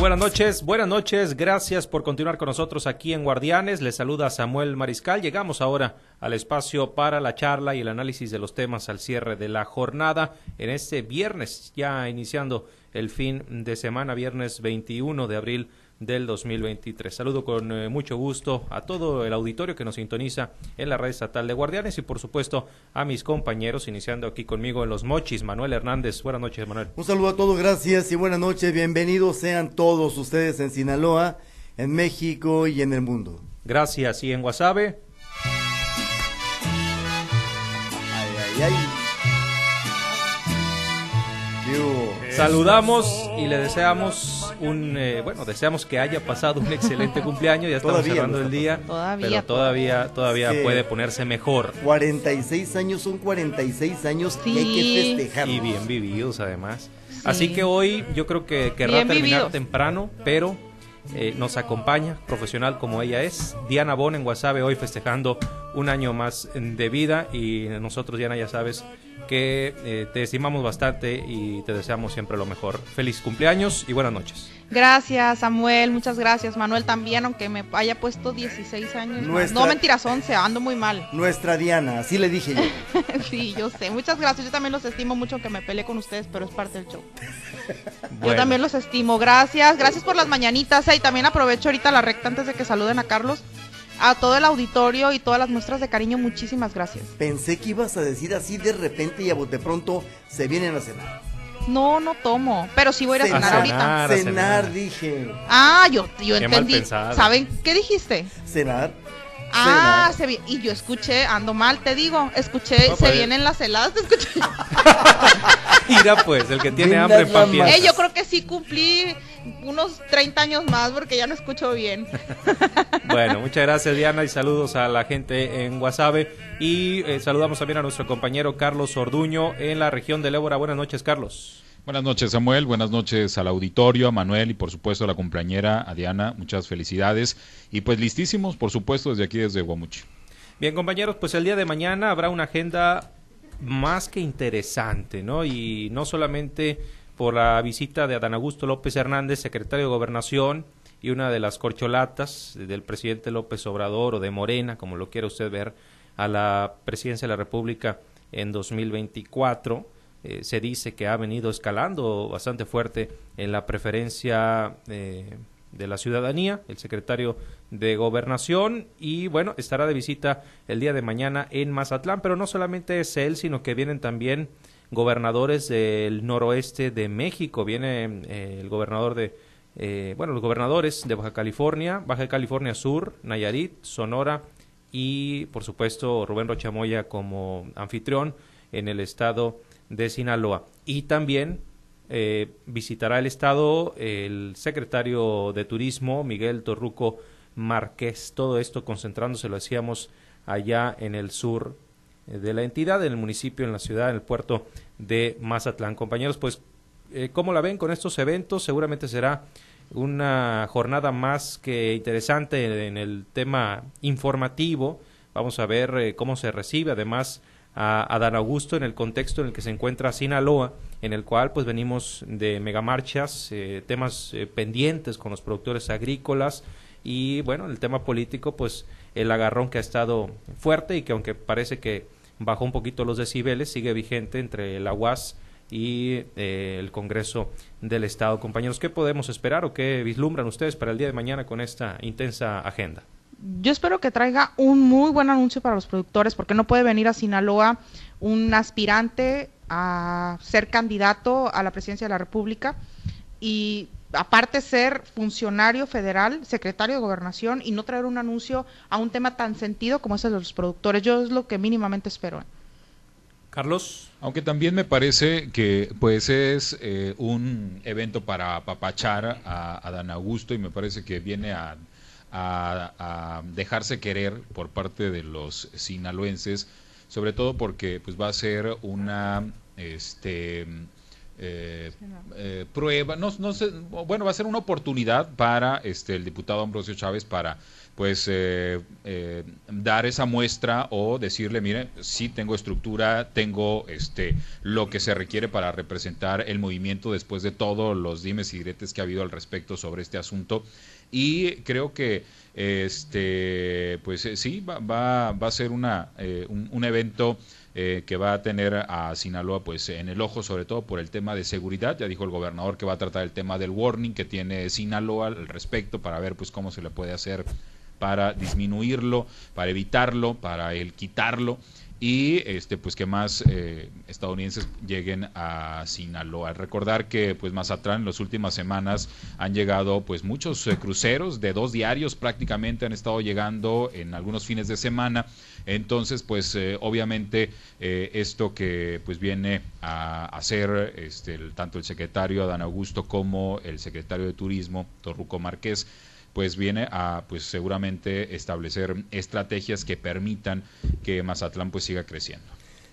Buenas noches, buenas noches, gracias por continuar con nosotros aquí en Guardianes. Les saluda Samuel Mariscal. Llegamos ahora al espacio para la charla y el análisis de los temas al cierre de la jornada en este viernes, ya iniciando el fin de semana, viernes 21 de abril del 2023. Saludo con eh, mucho gusto a todo el auditorio que nos sintoniza en la red estatal de Guardianes y por supuesto a mis compañeros, iniciando aquí conmigo en Los Mochis, Manuel Hernández. Buenas noches, Manuel. Un saludo a todos, gracias y buenas noches. Bienvenidos sean todos ustedes en Sinaloa, en México y en el mundo. Gracias. Y en Guasave. Ay, ay, ay. Saludamos y le deseamos un, eh, bueno, deseamos que haya pasado un excelente cumpleaños, ya estamos Todavía cerrando no el día, Todavía, pero todavía, todavía Sí. puede ponerse mejor 46 años son 46 años y hay Sí. que festejarlos. y bien vividos además. Sí. Así que hoy yo creo que querrá Bien terminar vividos. temprano, pero eh, nos acompaña, profesional como ella es, Diana Bon en Guasave, hoy festejando un año más de vida y nosotros, Diana, ya sabes que eh, te estimamos bastante y te deseamos siempre lo mejor. Feliz cumpleaños y buenas noches. Gracias, Samuel. Muchas gracias, Manuel, también, aunque me haya puesto 16 años. Nuestra- No, mentiras, 11, ando muy mal. Nuestra Diana, así le dije yo. sí, yo sé. Muchas gracias. Yo también los estimo mucho, aunque me peleé con ustedes, pero es parte del show. Bueno. Yo también los estimo. Gracias. Gracias por las mañanitas. eh, Y también aprovecho ahorita la recta antes de que saluden a Carlos. A todo el auditorio y todas las muestras de cariño, muchísimas gracias. Pensé que ibas a decir así de repente y a bote pronto se vienen a cenar. No, no tomo, pero sí voy a ir a Cenar. cenar ahorita. Cenar, a cenar, cenar. dije. Ah, yo, yo Qué entendí. ¿Saben qué dijiste? Cenar. Ah, cenar. se vi- y yo escuché, ando mal, te digo, escuché, No, se pues- vienen las heladas, te escuché. Mira pues, el que tiene hambre piensa. Eh, yo creo que sí cumplí unos 30 años más porque ya no escucho bien. Bueno, muchas gracias Diana y saludos a la gente en Guasave y eh, saludamos también a nuestro compañero Carlos Orduño en la región de Ébora. Buenas noches, Carlos. Buenas noches Samuel, buenas noches al auditorio, a Manuel y por supuesto a la compañera, a Diana, muchas felicidades y pues listísimos por supuesto desde aquí desde Guamuchi. Bien, compañeros, pues el día de mañana habrá una agenda más que interesante, ¿no? Y no solamente por la visita de Adán Augusto López Hernández, secretario de Gobernación, y una de las corcholatas del presidente López Obrador o de Morena, como lo quiera usted ver, a la presidencia de la República en 2024. Eh, se dice que ha venido escalando bastante fuerte en la preferencia eh, de la ciudadanía, el secretario de Gobernación, y bueno, estará de visita el día de mañana en Mazatlán, pero no solamente es él, sino que vienen también gobernadores del noroeste de México, viene eh, el gobernador de, eh, bueno, los gobernadores de Baja California, Baja California Sur, Nayarit, Sonora y por supuesto Rubén Rochamoya como anfitrión en el estado de Sinaloa. Y también eh, visitará el estado el secretario de Turismo, Miguel Torruco Márquez. Todo esto concentrándose, lo decíamos, allá en el sur de la entidad, en el municipio, en la ciudad, en el puerto de Mazatlán. Compañeros, pues, eh, ¿cómo la ven con estos eventos? Seguramente será una jornada más que interesante en el tema informativo. Vamos a ver eh, cómo se recibe, además, a Adán Augusto en el contexto en el que se encuentra Sinaloa, en el cual pues venimos de megamarchas, eh, temas eh, pendientes con los productores agrícolas y bueno, el tema político pues el agarrón que ha estado fuerte y que aunque parece que bajó un poquito los decibeles, sigue vigente entre la UAS y eh, el Congreso del Estado. Compañeros, ¿qué podemos esperar o qué vislumbran ustedes para el día de mañana con esta intensa agenda? Yo espero que traiga un muy buen anuncio para los productores, porque no puede venir a Sinaloa un aspirante a ser candidato a la presidencia de la República y aparte ser funcionario federal, secretario de gobernación y no traer un anuncio a un tema tan sentido como ese de los productores. Yo es lo que mínimamente espero. Carlos. Aunque también me parece que pues es eh, un evento para apapachar a, a Dan Augusto y me parece que viene a, a- a dejarse querer por parte de los sinaloenses, sobre todo porque pues va a ser una este eh, eh, prueba, no, no sé, bueno, va a ser una oportunidad para este el diputado Ambrosio Chávez para pues eh, dar esa muestra o decirle, mire, sí tengo estructura, tengo este lo que se requiere para representar el movimiento después de todos los dimes y diretes que ha habido al respecto sobre este asunto y creo que este pues sí va, va, va a ser una un evento eh, que va a tener a Sinaloa pues en el ojo sobre todo por el tema de seguridad. Ya dijo el gobernador que va a tratar el tema del warning que tiene Sinaloa al respecto para ver pues cómo se le puede hacer para disminuirlo para evitarlo para el quitarlo y este pues que más eh, estadounidenses lleguen a Sinaloa. Recordar que pues más atrás en las últimas semanas han llegado pues muchos eh, cruceros de dos diarios prácticamente han estado llegando en algunos fines de semana. Entonces pues eh, obviamente esto que pues viene a hacer este tanto el secretario Adán Augusto como el secretario de Turismo Torruco Márquez pues viene a pues seguramente establecer estrategias que permitan que Mazatlán pues siga creciendo.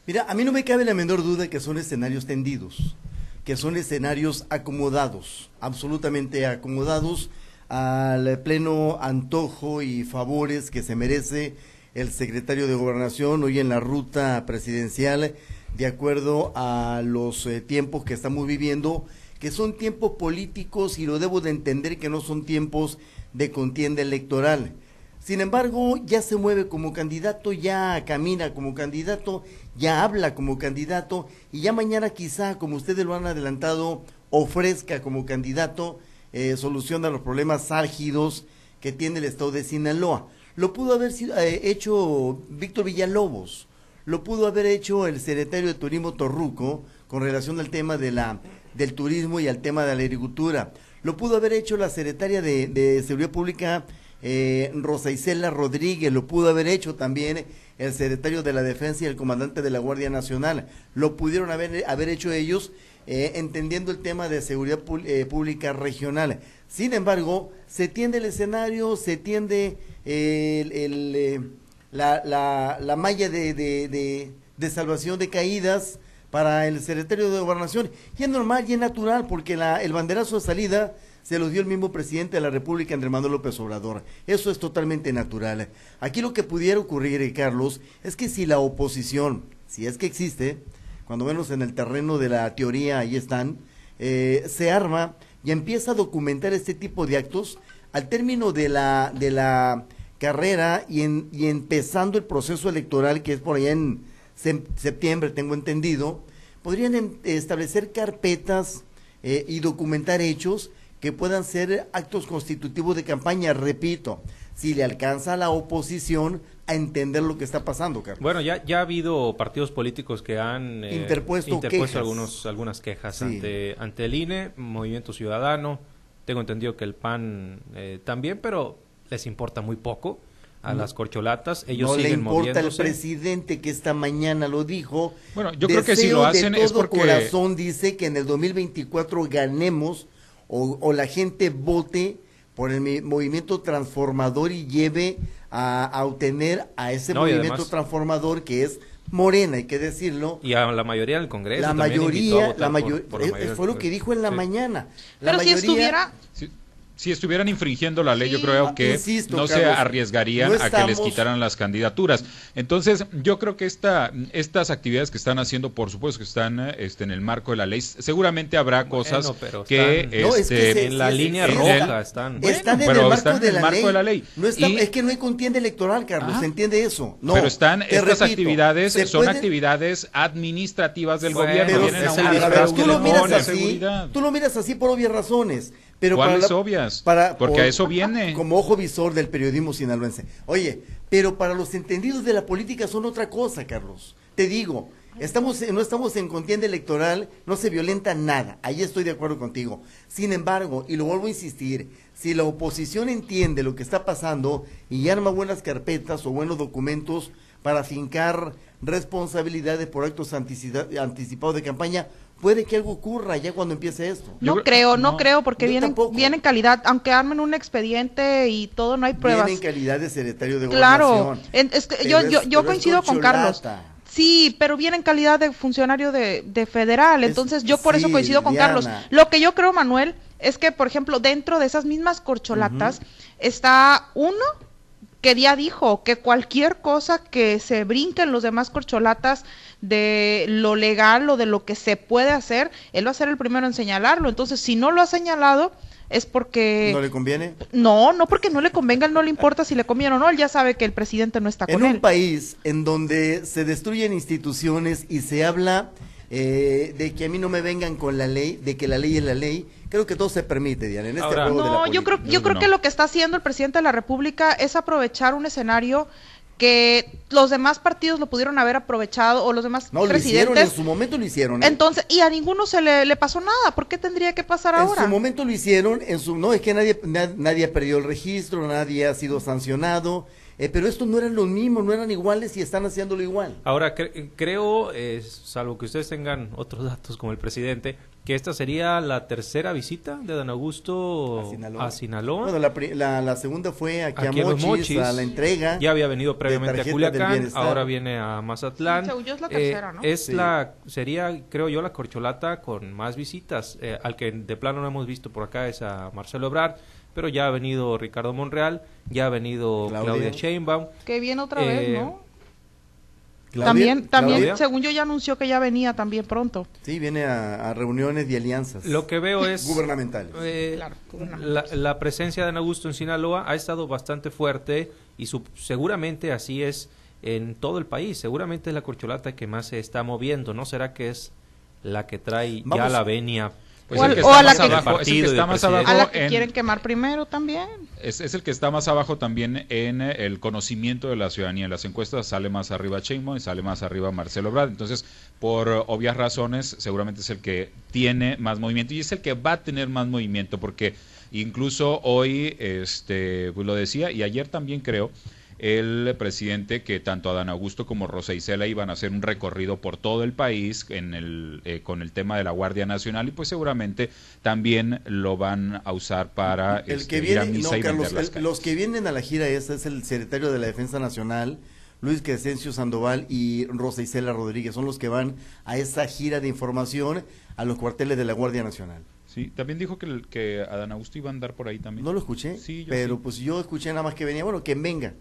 Mira, a mí no me cabe la menor duda que son escenarios tendidos, que son escenarios acomodados, absolutamente acomodados al pleno antojo y favores que se merece el secretario de Gobernación hoy en la ruta presidencial, de acuerdo a los eh, tiempos que estamos viviendo, que son tiempos políticos y lo debo de entender que no son tiempos de contienda electoral. Sin embargo, ya se mueve como candidato, ya camina como candidato, ya habla como candidato y ya mañana quizá, como ustedes lo han adelantado, ofrezca como candidato eh, solución a los problemas álgidos que tiene el estado de Sinaloa. Lo pudo haber sido, eh, hecho Víctor Villalobos, lo pudo haber hecho el secretario de Turismo Torruco con relación al tema de la, del turismo y al tema de la agricultura lo pudo haber hecho la secretaria de, Seguridad Pública, eh, Rosa Isela Rodríguez, lo pudo haber hecho también el secretario de la Defensa y el comandante de la Guardia Nacional. Lo pudieron haber, haber hecho ellos eh, entendiendo el tema de seguridad eh, pública regional. Sin embargo, se tiende el escenario, se tiende el, la, la, la, malla de salvación de caídas para el secretario de Gobernación. Y es normal y es natural porque la, el banderazo de salida se lo dio el mismo presidente de la República, Andrés Manuel López Obrador. Eso es totalmente natural. Aquí lo que pudiera ocurrir, eh, Carlos, es que si la oposición, si es que existe, cuando menos en el terreno de la teoría ahí están, eh, se arma y empieza a documentar este tipo de actos, al término de la, de la carrera y, empezando el proceso electoral, que es por allá en septiembre, tengo entendido, podrían establecer carpetas eh, y documentar hechos que puedan ser actos constitutivos de campaña, repito, si le alcanza a la oposición a entender lo que está pasando, Carlos. Bueno, ya, ya ha habido partidos políticos que han eh, interpuesto, Algunos, algunas quejas ante, ante el INE, Movimiento Ciudadano, tengo entendido que el PAN eh, también, pero les importa muy poco a las corcholatas. Ellos no le importa el presidente que esta mañana lo dijo. Bueno, yo creo que si lo hacen de todo es porque corazón dice que en el 2024 ganemos o, la gente vote por el movimiento transformador y lleve a, obtener a ese movimiento transformador que es Morena, hay que decirlo. Y a la mayoría del Congreso. La mayoría, la mayoría, fue lo que dijo en la mañana. La Pero si estuviera, si estuvieran infringiendo la ley, yo creo que no se arriesgarían a que les quitaran las candidaturas. Entonces, yo creo que esta, estas actividades que están haciendo, por supuesto que están este, en el marco de la ley, seguramente habrá cosas que, este, en la línea roja están. están en el marco, de, la ley. No es que no hay contienda electoral, Carlos, ¿se entiende eso? No, pero están, estas actividades son actividades administrativas del gobierno. tú, lo miras así, tú lo miras así por obvias razones. Pero ¿Cuáles obvias? Porque a eso viene. Como ojo visor del periodismo sinaloense. Oye, pero para los entendidos de la política son otra cosa, Carlos. Te digo, estamos, no estamos en contienda electoral, no se violenta nada. Ahí estoy de acuerdo contigo. Sin embargo, y lo vuelvo a insistir, si la oposición entiende lo que está pasando y arma buenas carpetas o buenos documentos para fincar responsabilidades por actos anticipados de campaña, puede que algo ocurra ya cuando empiece esto. No creo, no, creo, porque vienen, vienen calidad, aunque armen un expediente y todo, no hay pruebas. Vienen calidad de secretario de Claro, es que yo, yo, yo coincido con Carlos. Sí, pero viene en calidad de funcionario de, de federal, Es- entonces yo por eso coincido con Diana. Carlos. Lo que yo creo, Manuel, es que, por ejemplo, dentro de esas mismas corcholatas está uno que ya dijo que cualquier cosa que se brinque en los demás corcholatas de lo legal o de lo que se puede hacer, él va a ser el primero en señalarlo. Entonces, si no lo ha señalado, es porque... ¿No le conviene? No, no porque no le convenga, él no le importa si le conviene o no, él ya sabe que el presidente no está En con un él. país en donde se destruyen instituciones y se habla eh, de que a mí no me vengan con la ley, de que la ley es la ley, creo que todo se permite, Diana, en este Ahora- juego de la No, yo creo, yo Creo que lo que está haciendo el presidente de la República es aprovechar un escenario que los demás partidos lo pudieron haber aprovechado o los demás No, lo hicieron, en su momento lo hicieron. ¿eh? Entonces, y a ninguno se le, le pasó nada. ¿Por qué tendría que pasar En ahora? su momento lo hicieron, en su no es que nadie na- nadie ha perdido el registro, nadie ha sido sancionado, eh, pero estos no eran los mismos, no eran iguales y están haciéndolo igual. Ahora, cre- creo, eh, salvo que ustedes tengan otros datos como el presidente, que esta sería la tercera visita de Dan Augusto A Sinaloa. a Sinaloa. Bueno, la, la, la segunda fue aquí, Aquí a Mochis, Mochis. a la entrega. Ya había venido previamente a Culiacán, ahora viene a Mazatlán. Sí, yo es la Eh, tercera, ¿no? Es Sí. la, sería, creo yo, la corcholata con más visitas. Eh, al que de plano no hemos visto por acá es a Marcelo Ebrard, pero ya ha venido Ricardo Monreal, ya ha venido Claudia. Claudia, Sheinbaum. Que viene otra Eh, vez, ¿no? Claudia, también, también, Claudia. según yo ya anunció que ya venía también pronto. Sí, viene a, a reuniones y alianzas Lo que veo es... gubernamentales. Eh, Claro, la, la presencia de Ana Augusto en Sinaloa ha estado bastante fuerte y su- seguramente así es en todo el país. Seguramente es la corcholata que más se está moviendo. ¿No será que es la que trae ya la venia? Pues O el que está a la más que- abajo, es el que Partido está más abajo A la que en- quieren quemar primero también. Es, es el que está más abajo también en eh, el conocimiento de la ciudadanía. En las encuestas sale más arriba Sheinbaum y sale más arriba Marcelo Ebrard. Entonces, por obvias razones, seguramente es el que tiene más movimiento y es el que va a tener más movimiento porque incluso hoy, este, pues lo decía y ayer también creo, el presidente que tanto Adán Augusto como Rosa Isela iban a hacer un recorrido por todo el país en el, eh, con el tema de la Guardia Nacional y pues seguramente también lo van a usar para El este, que ir a viene, misa no, y Carlos, las el- los que vienen a la gira esta es el secretario de la Defensa Nacional, Luis Crescencio Sandoval y Rosa Isela Rodríguez, son los que van a esa gira de información a los cuarteles de la Guardia Nacional. Sí, también dijo que, que Adán Augusto iba a andar por ahí también. No lo escuché, Sí, yo pero sí. pues yo escuché nada más que venía, bueno, quien venga,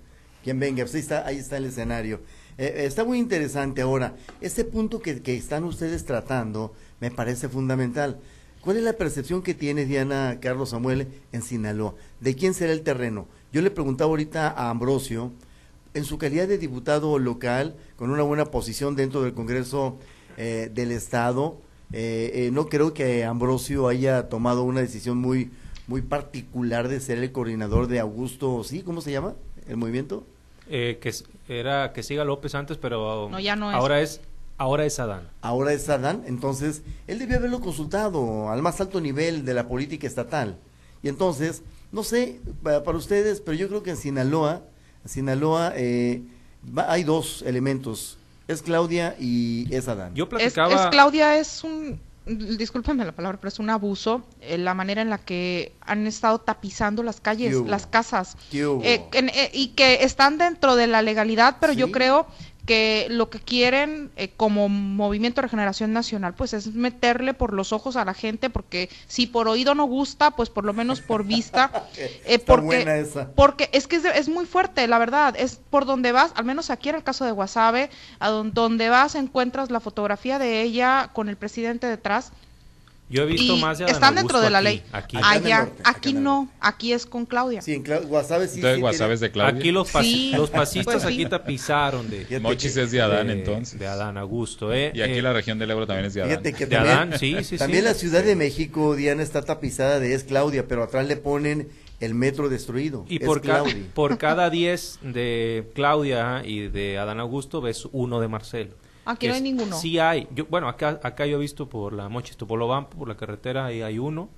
quien venga, pues ahí está, ahí está el escenario. Eh, eh, está muy interesante ahora, este punto que, están ustedes tratando me parece fundamental. ¿Cuál es la percepción que tiene Diana Carlos Samuel en Sinaloa? ¿De quién será el terreno? Yo le preguntaba ahorita a Ambrosio, en su calidad de diputado local, con una buena posición dentro del Congreso eh, del Estado, no creo que Ambrosio haya tomado una decisión muy, muy particular de ser el coordinador de Augusto, ¿sí? ¿Cómo se llama el movimiento? Eh, que era que siga López antes, pero No, ya no es. ahora es ahora es Adán. Ahora es Adán, entonces él debió haberlo consultado al más alto nivel de la política estatal. Y entonces, no sé, para, para ustedes, pero yo creo que en Sinaloa, en Sinaloa eh, va- hay dos elementos, es Claudia y es Adán. Yo Es, platicaba es Claudia es un discúlpenme la palabra, pero es un abuso eh, la manera en la que han estado tapizando las calles, las casas. Eh, en- eh, y que están dentro de la legalidad, pero yo creo que lo que quieren eh, como Movimiento de Regeneración Nacional, pues es meterle por los ojos a la gente, porque si por oído no gusta, pues por lo menos por vista, eh, porque, buena esa. porque es que es, es muy fuerte, la verdad, es por donde vas, al menos aquí en el caso de Guasave, a don- donde vas encuentras la fotografía de ella con el presidente detrás, yo he visto y más de Adán están dentro de la aquí, ley. Aquí, Allá, norte, aquí no, aquí es con Claudia. Sí, en Clau- Guasave sí. Entonces, sí Guasave es de Claudia. Aquí los, pas- Sí. los pasistas Pues sí. aquí tapizaron de, Mochis es de Adán, de- entonces. de Adán Augusto, ¿eh? Y aquí Eh, la región del Ebro también es de Adán. Fíjate que De también, Adán, sí, sí, también sí. la Ciudad de México, Diana, está tapizada de es Claudia, pero atrás le ponen el metro destruido. Y por, ca- por cada 10 de Claudia y de Adán Augusto ves uno de Marcelo. Aquí Que no hay es- ninguno. Sí hay. Yo, bueno, acá, acá yo he visto por la Mochis Topolobampo, por la carretera, ahí hay uno.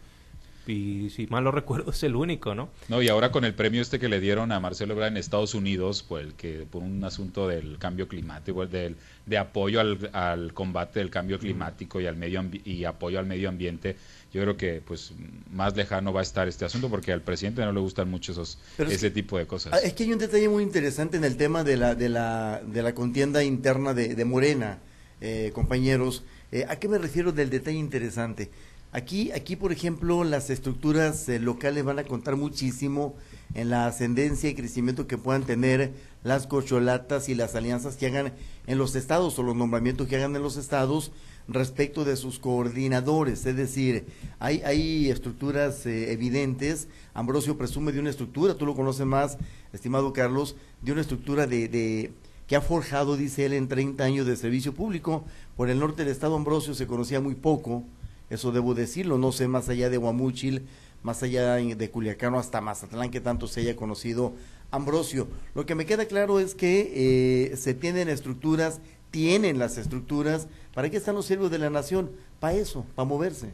Y si mal no recuerdo es el único, ¿no? No, y ahora con el premio este que le dieron a Marcelo Ebrard en Estados Unidos, por, el que, por un asunto del cambio climático, del, de apoyo al, al combate del cambio climático y, al medio y apoyo al medio ambiente, yo creo que pues más lejano va a estar este asunto porque al presidente no le gustan mucho esos, ese tipo de cosas. Ah, es que hay un detalle muy interesante en el tema de la, de la, de la contienda interna de, de Morena, eh, compañeros. Eh, ¿A qué me refiero del detalle interesante? Aquí, aquí, por ejemplo, las estructuras eh, locales van a contar muchísimo en la ascendencia y crecimiento que puedan tener las cocholatas y las alianzas que hagan en los estados o los nombramientos que hagan en los estados respecto de sus coordinadores. Es decir, hay, hay estructuras eh, evidentes. Ambrosio presume de una estructura, tú lo conoces más, estimado Carlos, de una estructura de, de que ha forjado, dice él, en 30 años de servicio público. Por el norte del estado Ambrosio se conocía muy poco eso debo decirlo, no sé más allá de Guamúchil, más allá de Culiacán hasta Mazatlán que tanto se haya conocido Ambrosio. Lo que me queda claro es que eh, se tienen estructuras, tienen las estructuras, ¿para qué están los siervos de la nación? Para eso, para moverse.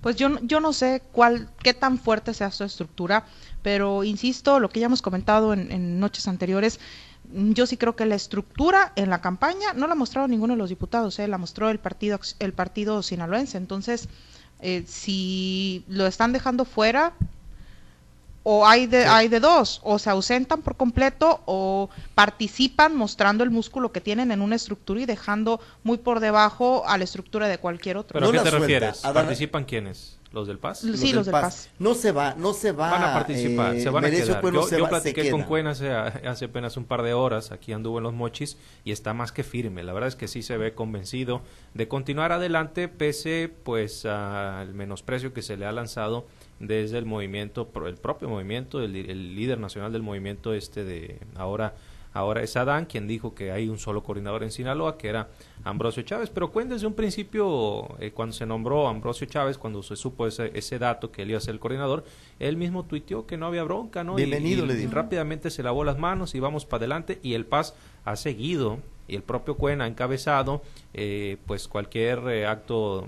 Pues yo, yo no sé cuál, qué tan fuerte sea su estructura, pero insisto, lo que ya hemos comentado en, en noches anteriores, yo sí creo que la estructura en la campaña no la mostrado ninguno de los diputados, ¿eh? la mostró el partido, el partido sinaloense. Entonces, eh, si lo están dejando fuera, o hay de, hay de dos, o se ausentan por completo o participan mostrando el músculo que tienen en una estructura y dejando muy por debajo a la estructura de cualquier otro. ¿Pero a qué te refieres? ¿Participan quiénes? ¿Los del Paz? Sí, los, del Paz. No se va, no se va. Van a participar, eh, se van a quedar. yo, platiqué con Cuen hace, hace apenas un par de horas, aquí anduvo en los mochis y está más que firme. La verdad es que sí se ve convencido de continuar adelante pese pues al menosprecio que se le ha lanzado desde el movimiento, el propio movimiento, el, el líder nacional del movimiento este de ahora Ahora es Adán quien dijo que hay un solo coordinador en Sinaloa, que era Ambrosio Chávez. Pero Cuen desde un principio, eh, cuando se nombró Ambrosio Chávez, cuando se supo ese, ese dato que él iba a ser el coordinador, él mismo tuiteó que no había bronca, ¿no? Bienvenido, y, rápidamente se lavó las manos y vamos para adelante. Y el Paz ha seguido y el propio Cuen ha encabezado eh, pues cualquier eh, acto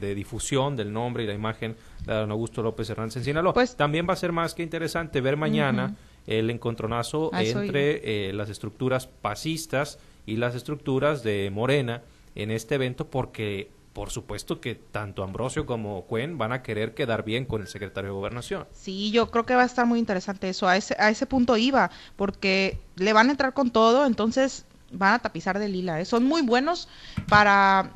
de difusión del nombre y la imagen de don Augusto López Hernández en Sinaloa. Pues, También va a ser más que interesante ver mañana el encontronazo entre eh, las estructuras pasistas y las estructuras de Morena en este evento porque por supuesto que tanto Ambrosio como Cuen van a querer quedar bien con el secretario de Gobernación. Sí, yo creo que va a estar muy interesante eso. A ese, a ese punto iba, porque le van a entrar con todo, entonces van a tapizar de lila. ¿eh? Son muy buenos para...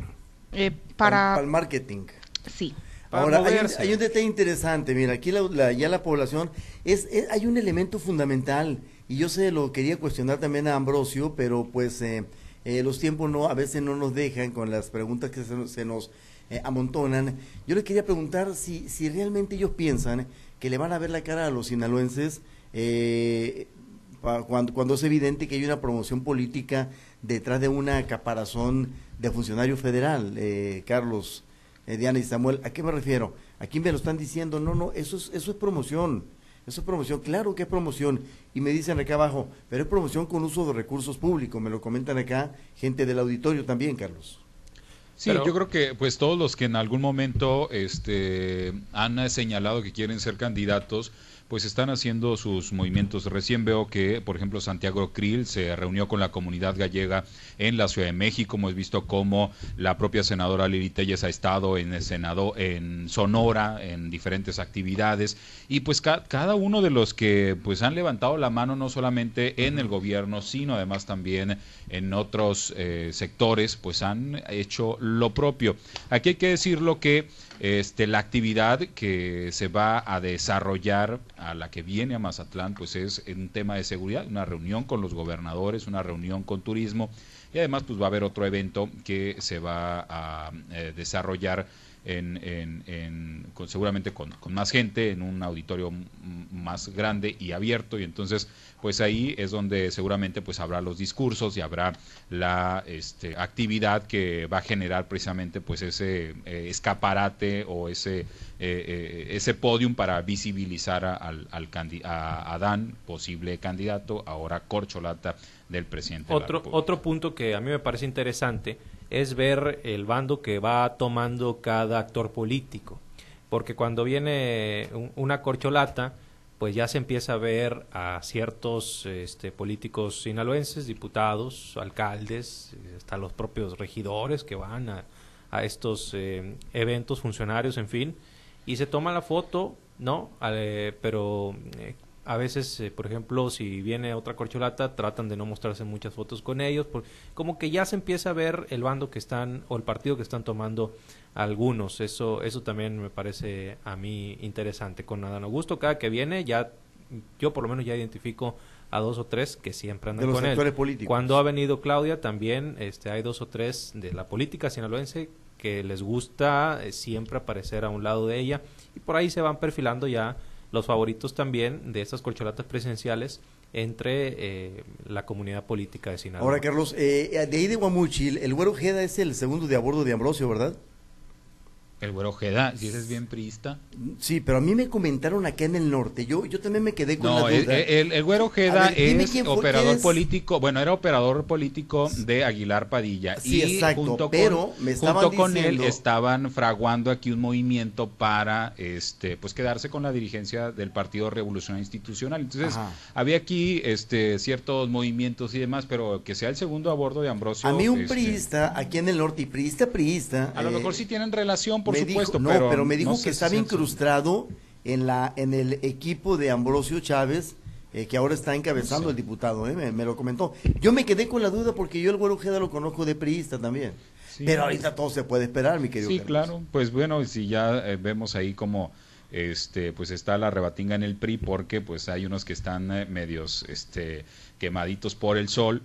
Eh, para... para el marketing. Sí. Ahora, hay un, detalle interesante, mira, aquí ya la población, es, hay un elemento fundamental, y yo sé, lo quería cuestionar también a Ambrosio, pero pues eh, eh, los tiempos no a veces no nos dejan con las preguntas que se, nos eh, amontonan. Yo le quería preguntar si, si realmente ellos piensan que le van a ver la cara a los sinaloenses cuando, cuando es evidente que hay una promoción política detrás de una caparazón de funcionario federal, Carlos. Eh, Diana y Samuel, ¿a qué me refiero? Aquí me lo están diciendo, no, no, eso es, eso es promoción. Eso es promoción, claro que es promoción. Y me dicen acá abajo, pero es promoción con uso de recursos públicos. Me lo comentan acá gente del auditorio también, Carlos. Sí, yo creo que pues todos los que en algún momento este, han señalado que quieren ser candidatos, pues están haciendo sus movimientos. Recién veo que, por ejemplo, Santiago Krill se reunió con la comunidad gallega en la Ciudad de México. Hemos visto cómo la propia senadora Lili Telles ha estado en el Senado, en Sonora, en diferentes actividades. Y pues cada uno de los que pues han levantado la mano no solamente en el gobierno, sino además también en otros eh, sectores, pues han hecho lo propio. Aquí hay que decirlo que este, la actividad que se va a desarrollar a la que viene a Mazatlán, pues es un tema de seguridad, una reunión con los gobernadores, una reunión con turismo y además pues va a haber otro evento que se va a eh, desarrollar en, en, seguramente con, más gente, en un auditorio más grande y abierto, y entonces pues ahí es donde seguramente pues habrá los discursos y habrá la este, actividad que va a generar precisamente pues ese eh, escaparate o ese eh, ese podium para visibilizar al, al a Adán, posible candidato, ahora corcholata del presidente. Otro, otro punto que a mí me parece interesante es ver el bando que va tomando cada actor político. porque cuando viene una corcholata, pues ya se empieza a ver a ciertos este, políticos sinaloenses, diputados, alcaldes, hasta los propios regidores que van a, a estos eh, eventos, funcionarios, en fin, y se toma la foto, ¿no? Eh, pero eh, a veces, por ejemplo, si viene otra corcholata, tratan de no mostrarse muchas fotos con ellos, porque como que ya se empieza a ver el bando que están o el partido que están tomando algunos. Eso, eso también me parece a mí interesante. Con Adán Augusto, cada que viene, ya yo por lo menos ya identifico a dos o tres que siempre andan con él. Políticos. Cuando ha venido Claudia, también este, hay dos o tres de la política sinaloense que les gusta eh, siempre aparecer a un lado de ella y por ahí se van perfilando ya los favoritos también de estas corcholatas presenciales entre eh, la comunidad política de Sinaloa. Ahora, Carlos, eh, de ahí de Guamuchil, el Güero Jeda es el segundo de a bordo de Ambrosio, ¿verdad? El güero Ojeda, si ese es bien priista. Sí, pero a mí me comentaron acá en el norte. Yo yo también me quedé con la duda. El, el, güero Ojeda es operador político, bueno, era operador político de Aguilar Padilla. Sí, y exacto, junto pero con, me junto con él estaban fraguando aquí un movimiento para este pues quedarse con la dirigencia del Partido Revolucionario Institucional. Entonces, había aquí este ciertos movimientos y demás, pero que sea el segundo a bordo de Ambrosio. A mí un este, priista aquí en el norte y priista priista. A lo mejor eh, sí tienen relación por supuesto, no, pero, me dijo que estaba incrustado en la en el equipo de Ambrosio Chávez, eh, que ahora está encabezando el diputado, eh, me, lo comentó. Yo me quedé con la duda porque yo el Güero Ojeda lo conozco de priista también. Pero ahorita todo se puede esperar, mi querido. Sí, claro. Pues bueno, si ya eh, vemos ahí como este pues está la rebatinga en el PRI porque pues hay unos que están medios este quemaditos por el sol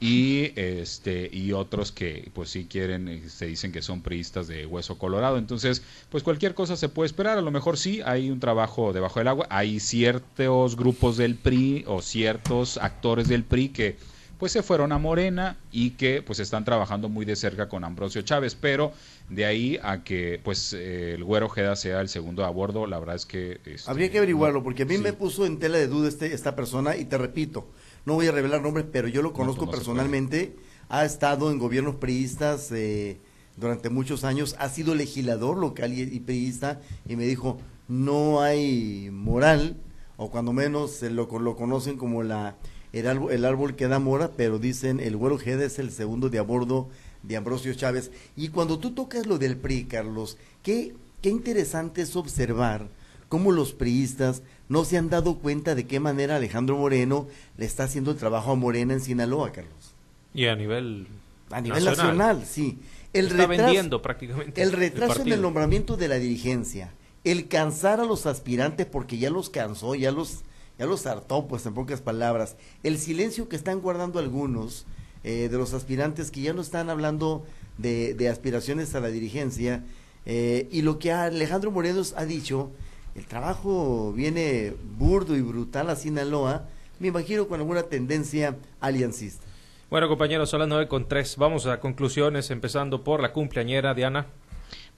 y este y otros que pues sí quieren eh, se dicen que son priistas de hueso colorado. Entonces pues cualquier cosa se puede esperar. A lo mejor sí hay un trabajo debajo del agua. Hay ciertos grupos del PRI o ciertos actores del PRI que pues se fueron a Morena y que pues están trabajando muy de cerca con Ambrosio Chávez, pero de ahí a que pues eh, el Güero Jeda sea el segundo a bordo, la verdad es que... Este, Habría que averiguarlo, porque a mí me puso en tela de duda este, esta persona y te repito, no voy a revelar nombres, pero yo lo conozco personalmente, ha estado en gobiernos priistas eh, durante muchos años, ha sido legislador local y, priista y me dijo, no hay moral, o cuando menos lo, lo conocen como la el árbol, el árbol que da mora, pero dicen el güero Gede es el segundo de a bordo de Ambrosio Chávez. Y cuando tú tocas lo del PRI, Carlos, qué, qué interesante es observar cómo los priistas no se han dado cuenta de qué manera Alejandro Moreno le está haciendo el trabajo a Morena en Sinaloa, Carlos. Y a nivel a nivel nacional, sí. El está vendiendo prácticamente. El retraso en el nombramiento de la dirigencia, el cansar a los aspirantes porque ya los cansó, ya los ya los hartó, pues en pocas palabras. El silencio que están guardando algunos eh, de los aspirantes que ya no están hablando de, de aspiraciones a la dirigencia eh, y lo que Alejandro Moreno ha dicho el trabajo viene burdo y brutal a Sinaloa, me imagino con alguna tendencia aliancista. Bueno, compañeros, son las nueve con tres. Vamos a conclusiones, empezando por la cumpleañera, Diana.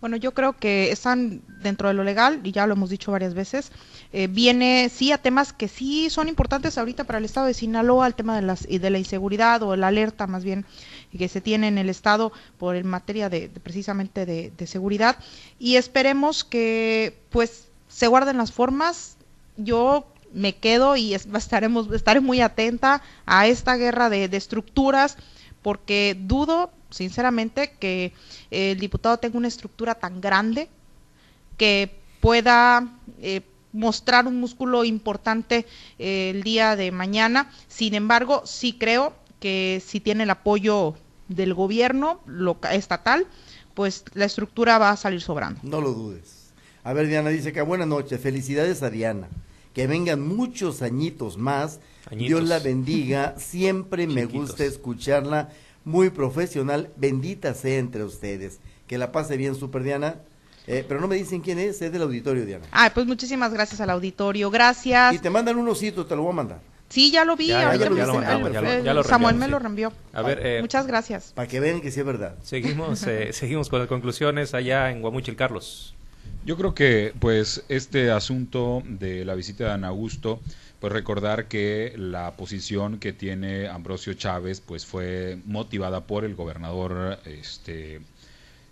Bueno, yo creo que están dentro de lo legal, y ya lo hemos dicho varias veces. Eh, viene, sí, a temas que sí son importantes ahorita para el estado de Sinaloa, el tema de, las, de la inseguridad o la alerta más bien que se tiene en el estado por en materia de, precisamente de, de seguridad. Y esperemos que, pues, se guarden las formas. Yo me quedo y estaremos, estaré muy atenta a esta guerra de, estructuras porque dudo sinceramente que el diputado tenga una estructura tan grande que pueda eh, mostrar un músculo importante eh, el día de mañana. Sin embargo, sí creo que si tiene el apoyo del gobierno local, estatal, pues la estructura va a salir sobrando. No lo dudes. A ver, Diana dice que buenas noches, felicidades a Diana. Que vengan muchos añitos más. Dios la bendiga. Siempre me gusta escucharla. Muy profesional. Bendita sea entre ustedes. Que la pase bien, Super Diana. Eh, pero no me dicen quién es, es del auditorio, Diana. Ah, pues muchísimas gracias al auditorio, gracias. Y te mandan un osito, te lo voy a mandar. Sí, ya lo vi, ya, lo, Samuel me lo reenvió. A ver, eh, muchas gracias. Para que vean que sí es verdad. Seguimos, eh, seguimos con las conclusiones allá en Guamuchil, Carlos. Yo creo que pues este asunto de la visita de Ana Augusto, pues recordar que la posición que tiene Ambrosio Chávez pues fue motivada por el gobernador este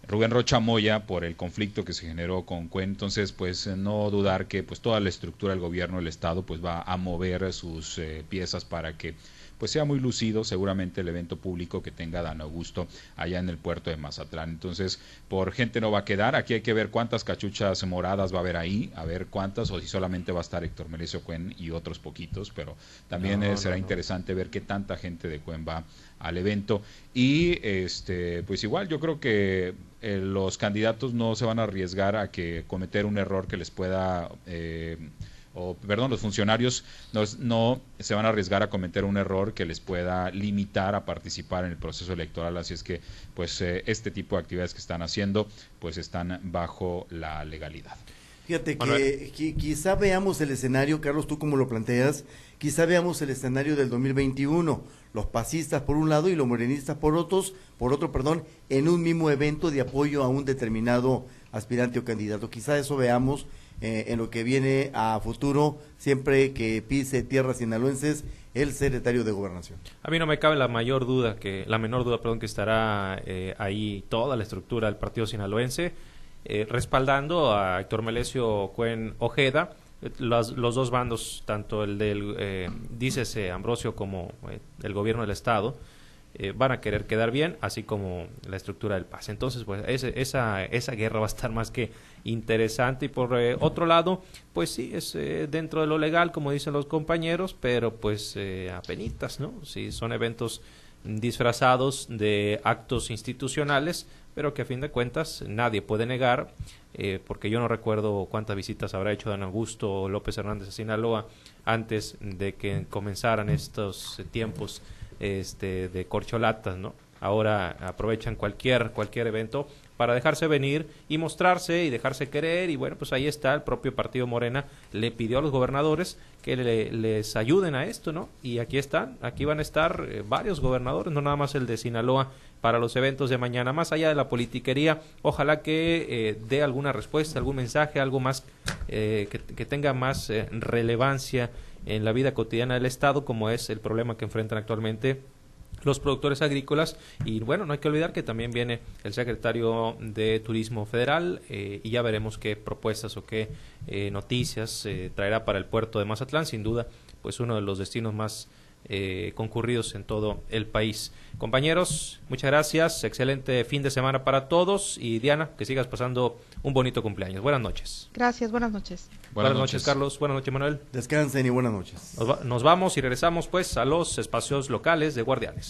Rubén Rocha Moya por el conflicto que se generó con Cuen. Entonces, pues no dudar que pues toda la estructura del gobierno del Estado pues va a mover sus eh, piezas para que pues sea muy lucido seguramente el evento público que tenga Dan Augusto allá en el puerto de Mazatlán. Entonces, por gente no va a quedar, aquí hay que ver cuántas cachuchas moradas va a haber ahí, a ver cuántas, o si solamente va a estar Héctor Merecio Cuen y otros poquitos, pero también eh, será interesante ver qué tanta gente de Cuen va al evento. Y este, pues igual yo creo que eh, los candidatos no se van a arriesgar a que cometer un error que les pueda eh, o perdón, los funcionarios no, se van a arriesgar a cometer un error que les pueda limitar a participar en el proceso electoral, así es que pues eh, este tipo de actividades que están haciendo pues están bajo la legalidad. Fíjate que, quizá veamos el escenario, Carlos, tú como lo planteas, quizá veamos el escenario del 2021, los pasistas por un lado y los morenistas por otros, por otro, perdón, en un mismo evento de apoyo a un determinado aspirante o candidato. Quizá eso veamos eh, en lo que viene a futuro, siempre que pise tierras sinaloenses, el secretario de Gobernación. A mí no me cabe la mayor duda, que la menor duda, perdón, que estará eh, ahí toda la estructura del partido sinaloense, eh, respaldando a Héctor Melesio Cuen Ojeda, los, los, dos bandos, tanto el del, eh, dícese Ambrosio, como el gobierno del Estado, eh, van a querer quedar bien, así como la estructura del pase. Entonces, pues esa, esa guerra va a estar más que interesante. Y por eh, otro lado, pues sí, es eh, dentro de lo legal, como dicen los compañeros, pero pues apenitas, ¿no? Si son eventos disfrazados de actos institucionales, pero que a fin de cuentas nadie puede negar, porque yo no recuerdo cuántas visitas habrá hecho don Augusto López Hernández a Sinaloa antes de que comenzaran estos tiempos este, de corcholatas, ¿no? Ahora aprovechan cualquier, cualquier evento para dejarse venir y mostrarse y dejarse querer y bueno, pues ahí está, el propio partido Morena le pidió a los gobernadores que les ayuden a esto, ¿no? Y aquí están, aquí van a estar eh, varios gobernadores, no nada más el de Sinaloa para los eventos de mañana, más allá de la politiquería, ojalá que eh, dé alguna respuesta, algún mensaje, algo más eh, que, que, tenga más relevancia en la vida cotidiana del Estado, como es el problema que enfrentan actualmente los productores agrícolas. Y bueno, no hay que olvidar que también viene el secretario de Turismo Federal eh, y ya veremos qué propuestas o qué eh, noticias eh, traerá para el puerto de Mazatlán, sin duda, pues uno de los destinos más eh, concurridos en todo el país. Compañeros, muchas gracias, excelente fin de semana para todos y Diana, que sigas pasando un bonito cumpleaños. Buenas noches. Gracias, buenas noches. Buenas, noches. Carlos. Buenas noches, Manuel. Descansen y buenas noches. nos vamos y regresamos pues a los espacios locales de Guardianes.